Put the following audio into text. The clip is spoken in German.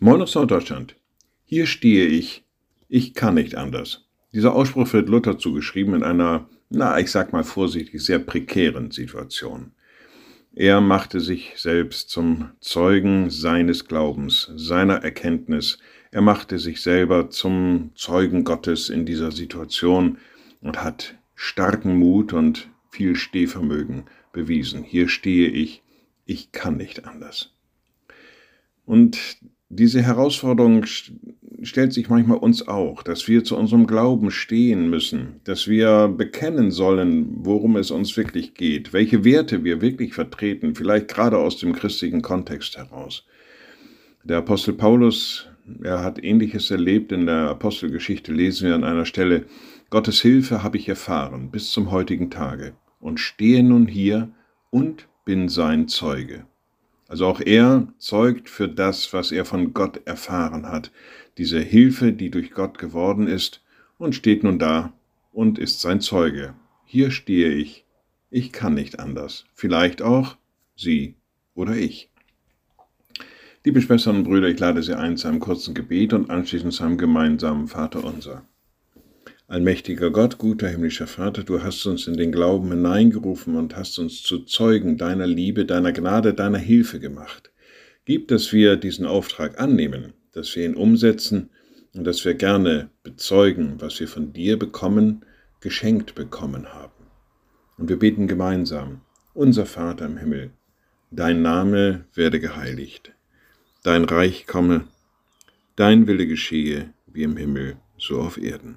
Moin aus Norddeutschland. Hier stehe ich. Ich kann nicht anders. Dieser Ausspruch wird Luther zugeschrieben in einer, na, ich sag mal vorsichtig, sehr prekären Situation. Er machte sich selbst zum Zeugen seines Glaubens, seiner Erkenntnis. Er machte sich selber zum Zeugen Gottes in dieser Situation und hat starken Mut und viel Stehvermögen bewiesen. Hier stehe ich, ich kann nicht anders. Und diese Herausforderung stellt sich manchmal uns auch, dass wir zu unserem Glauben stehen müssen, dass wir bekennen sollen, worum es uns wirklich geht, welche Werte wir wirklich vertreten, vielleicht gerade aus dem christlichen Kontext heraus. Der Apostel Paulus, er hat ähnliches erlebt in der Apostelgeschichte, lesen wir an einer Stelle, Gottes Hilfe habe ich erfahren bis zum heutigen Tage und stehe nun hier und bin sein Zeuge. Also auch er zeugt für das, was er von Gott erfahren hat, diese Hilfe, die durch Gott geworden ist, und steht nun da und ist sein Zeuge. Hier stehe ich, ich kann nicht anders, vielleicht auch Sie oder ich. Liebe Schwestern und Brüder, ich lade Sie ein zu einem kurzen Gebet und anschließend zu einem gemeinsamen Vater unser. Allmächtiger Gott, guter himmlischer Vater, du hast uns in den Glauben hineingerufen und hast uns zu Zeugen deiner Liebe, deiner Gnade, deiner Hilfe gemacht. Gib, dass wir diesen Auftrag annehmen, dass wir ihn umsetzen und dass wir gerne bezeugen, was wir von dir bekommen, geschenkt bekommen haben. Und wir beten gemeinsam, unser Vater im Himmel, dein Name werde geheiligt, dein Reich komme, dein Wille geschehe, wie im Himmel, so auf Erden.